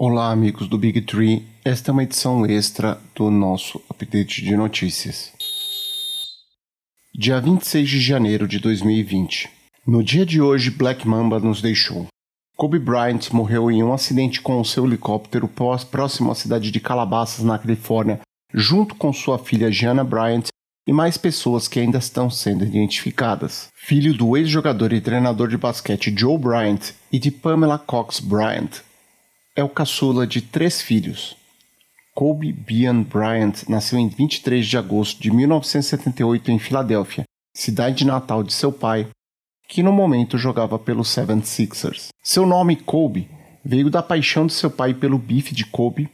Olá, amigos do Big Tree. Esta é uma edição extra do nosso update de notícias. Dia 26 de janeiro de 2020. No dia de hoje, Black Mamba nos deixou. Kobe Bryant morreu em um acidente com o seu helicóptero próximo à cidade de Calabasas, na Califórnia, junto com sua filha Gianna Bryant e mais pessoas que ainda estão sendo identificadas. Filho do ex-jogador e treinador de basquete Joe Bryant e de Pamela Cox Bryant, é o caçula de três filhos. Kobe Bian Bryant nasceu em 23 de agosto de 1978 em Filadélfia, cidade natal de seu pai, que no momento jogava pelo Seven Sixers. Seu nome Kobe veio da paixão de seu pai pelo bife de Kobe,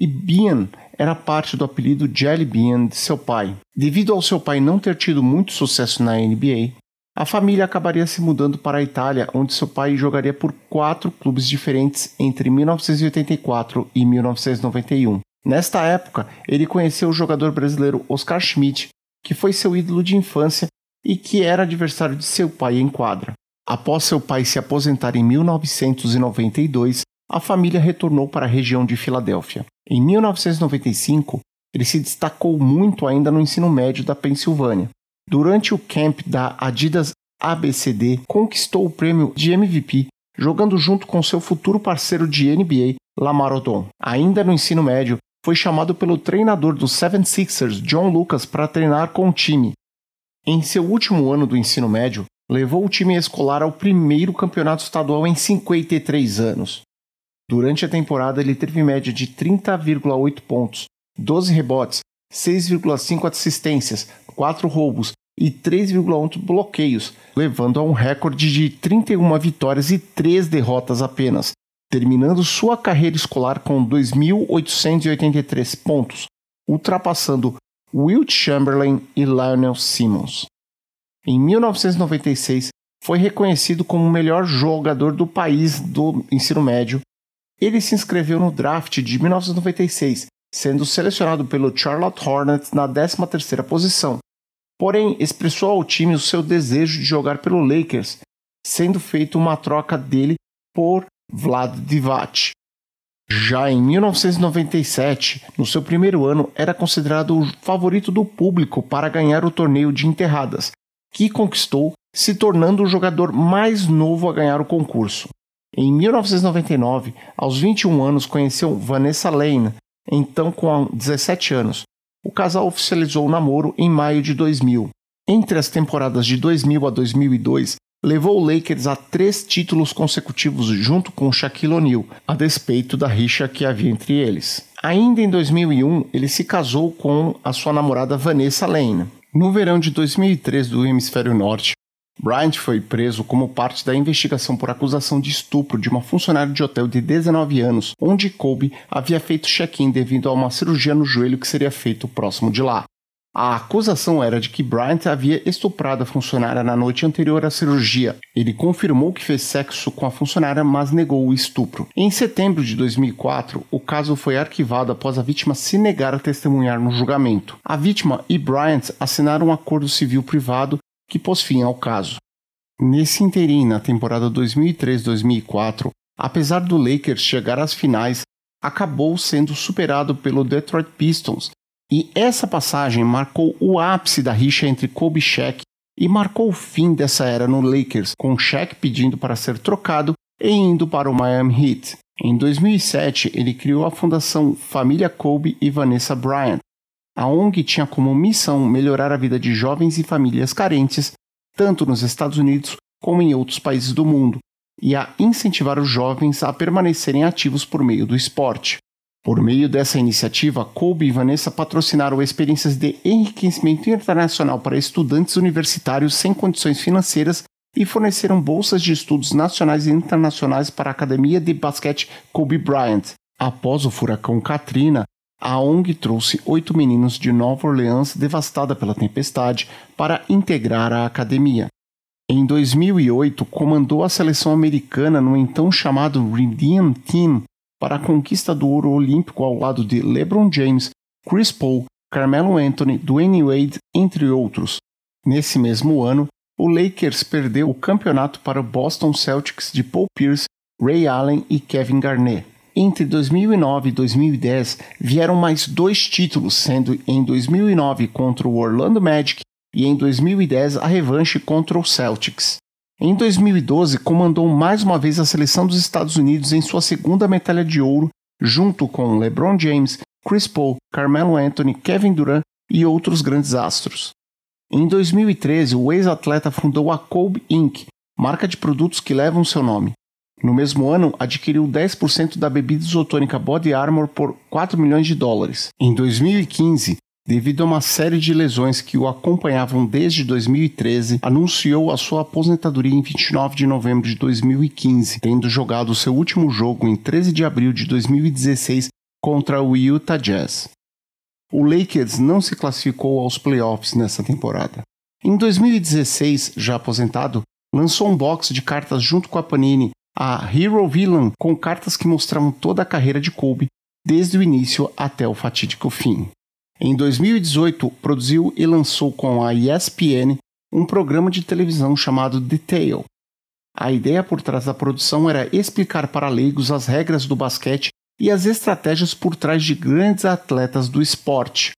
e Bian era parte do apelido Jelly Bean de seu pai. Devido ao seu pai não ter tido muito sucesso na NBA, a família acabaria se mudando para a Itália, onde seu pai jogaria por quatro clubes diferentes entre 1984 e 1991. Nesta época, ele conheceu o jogador brasileiro Oscar Schmidt, que foi seu ídolo de infância e que era adversário de seu pai em quadra. Após seu pai se aposentar em 1992, a família retornou para a região de Filadélfia. Em 1995, ele se destacou muito ainda no ensino médio da Pensilvânia, Durante o camp da Adidas ABCD, conquistou o prêmio de MVP, jogando junto com seu futuro parceiro de NBA, Lamar Odom. Ainda no ensino médio, foi chamado pelo treinador dos Seven Sixers, John Lucas, para treinar com o time. Em seu último ano do ensino médio, levou o time escolar ao primeiro campeonato estadual em 53 anos. Durante a temporada, ele teve média de 30,8 pontos, 12 rebotes, 6,5 assistências, 4 roubos e 3,1 bloqueios, levando a um recorde de 31 vitórias e 3 derrotas apenas, terminando sua carreira escolar com 2.883 pontos, ultrapassando Wilt Chamberlain e Lionel Simmons. Em 1996, foi reconhecido como o melhor jogador do país do ensino médio. Ele se inscreveu no draft de 1996, sendo selecionado pelo Charlotte Hornets na 13ª posição, porém expressou ao time o seu desejo de jogar pelo Lakers, sendo feita uma troca dele por Vlad Divac. Já em 1997, no seu primeiro ano, era considerado o favorito do público para ganhar o torneio de enterradas, que conquistou, se tornando o jogador mais novo a ganhar o concurso. Em 1999, aos 21 anos, conheceu Vanessa Lane, então com 17 anos, o casal oficializou o namoro em maio de 2000. Entre as temporadas de 2000 a 2002, levou o Lakers a três títulos consecutivos junto com Shaquille O'Neal, a despeito da rixa que havia entre eles. Ainda em 2001, ele se casou com a sua namorada Vanessa Lane. No verão de 2003 do Hemisfério Norte, Bryant foi preso como parte da investigação por acusação de estupro de uma funcionária de hotel de 19 anos, onde Kobe havia feito check-in devido a uma cirurgia no joelho que seria feito próximo de lá. A acusação era de que Bryant havia estuprado a funcionária na noite anterior à cirurgia. Ele confirmou que fez sexo com a funcionária, mas negou o estupro. Em setembro de 2004, o caso foi arquivado após a vítima se negar a testemunhar no julgamento. A vítima e Bryant assinaram um acordo civil privado que pôs fim ao caso. Nesse interim, na temporada 2003-2004, apesar do Lakers chegar às finais, acabou sendo superado pelo Detroit Pistons, e essa passagem marcou o ápice da rixa entre Kobe e Shaq e marcou o fim dessa era no Lakers, com Shaq pedindo para ser trocado e indo para o Miami Heat. Em 2007, ele criou a fundação Família Kobe e Vanessa Bryant, a ONG tinha como missão melhorar a vida de jovens e famílias carentes, tanto nos Estados Unidos como em outros países do mundo, e a incentivar os jovens a permanecerem ativos por meio do esporte. Por meio dessa iniciativa, Kobe e Vanessa patrocinaram experiências de enriquecimento internacional para estudantes universitários sem condições financeiras e forneceram bolsas de estudos nacionais e internacionais para a Academia de Basquete Kobe Bryant. Após o furacão Katrina, a ONG trouxe oito meninos de Nova Orleans devastada pela tempestade para integrar a academia. Em 2008, comandou a seleção americana no então chamado Redeem Team para a conquista do ouro olímpico ao lado de LeBron James, Chris Paul, Carmelo Anthony, Dwayne Wade, entre outros. Nesse mesmo ano, o Lakers perdeu o campeonato para o Boston Celtics de Paul Pierce, Ray Allen e Kevin Garnett. Entre 2009 e 2010 vieram mais dois títulos, sendo em 2009 contra o Orlando Magic e em 2010 a revanche contra o Celtics. Em 2012, comandou mais uma vez a seleção dos Estados Unidos em sua segunda medalha de ouro, junto com LeBron James, Chris Paul, Carmelo Anthony, Kevin Durant e outros grandes astros. Em 2013, o ex-atleta fundou a Kobe Inc., marca de produtos que levam seu nome. No mesmo ano, adquiriu 10% da bebida isotônica Body Armor por 4 milhões de dólares. Em 2015, devido a uma série de lesões que o acompanhavam desde 2013, anunciou a sua aposentadoria em 29 de novembro de 2015, tendo jogado seu último jogo em 13 de abril de 2016 contra o Utah Jazz. O Lakers não se classificou aos playoffs nessa temporada. Em 2016, já aposentado, lançou um box de cartas junto com a Panini a Hero Villain com cartas que mostravam toda a carreira de Kobe, desde o início até o fatídico fim. Em 2018, produziu e lançou com a ESPN um programa de televisão chamado Detail. A ideia por trás da produção era explicar para leigos as regras do basquete e as estratégias por trás de grandes atletas do esporte.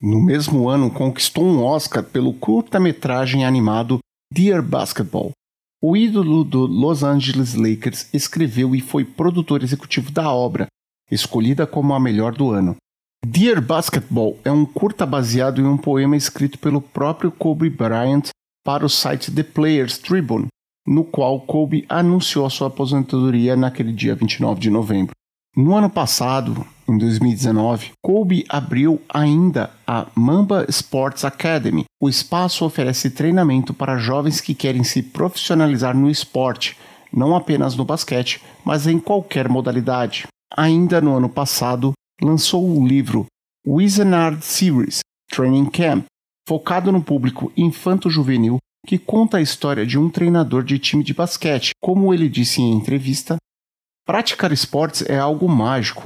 No mesmo ano, conquistou um Oscar pelo curta-metragem animado Dear Basketball, o ídolo do Los Angeles Lakers escreveu e foi produtor executivo da obra, escolhida como a melhor do ano. Dear Basketball é um curta baseado em um poema escrito pelo próprio Kobe Bryant para o site The Players Tribune, no qual Kobe anunciou sua aposentadoria naquele dia 29 de novembro. No ano passado, em 2019, Kobe abriu ainda a Mamba Sports Academy. O espaço oferece treinamento para jovens que querem se profissionalizar no esporte, não apenas no basquete, mas em qualquer modalidade. Ainda no ano passado, lançou o livro Wizard Series Training Camp, focado no público infanto-juvenil que conta a história de um treinador de time de basquete. Como ele disse em entrevista, praticar esportes é algo mágico,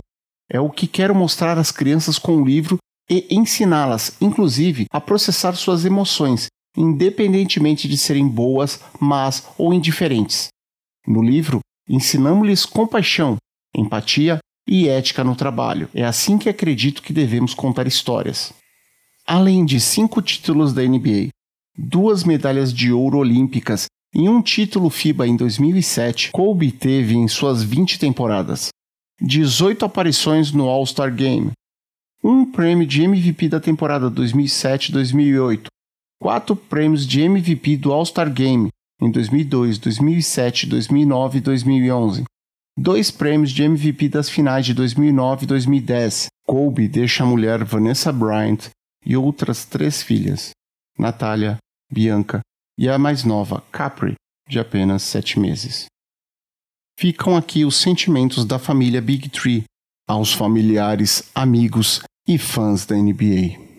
é o que quero mostrar às crianças com o livro e ensiná-las, inclusive, a processar suas emoções, independentemente de serem boas, más ou indiferentes. No livro, ensinamos-lhes compaixão, empatia e ética no trabalho. É assim que acredito que devemos contar histórias. Além de cinco títulos da NBA, duas medalhas de ouro olímpicas e um título FIBA em 2007, Kobe teve em suas 20 temporadas 18 aparições no All-Star Game, um prêmio de MVP da temporada 2007-2008, quatro prêmios de MVP do All-Star Game em 2002, 2007, 2009 e 2011, dois prêmios de MVP das finais de 2009 e 2010. Kobe deixa a mulher Vanessa Bryant e outras três filhas, Natália, Bianca e a mais nova, Capri, de apenas sete meses ficam aqui os sentimentos da família Big Tree aos familiares, amigos e fãs da NBA.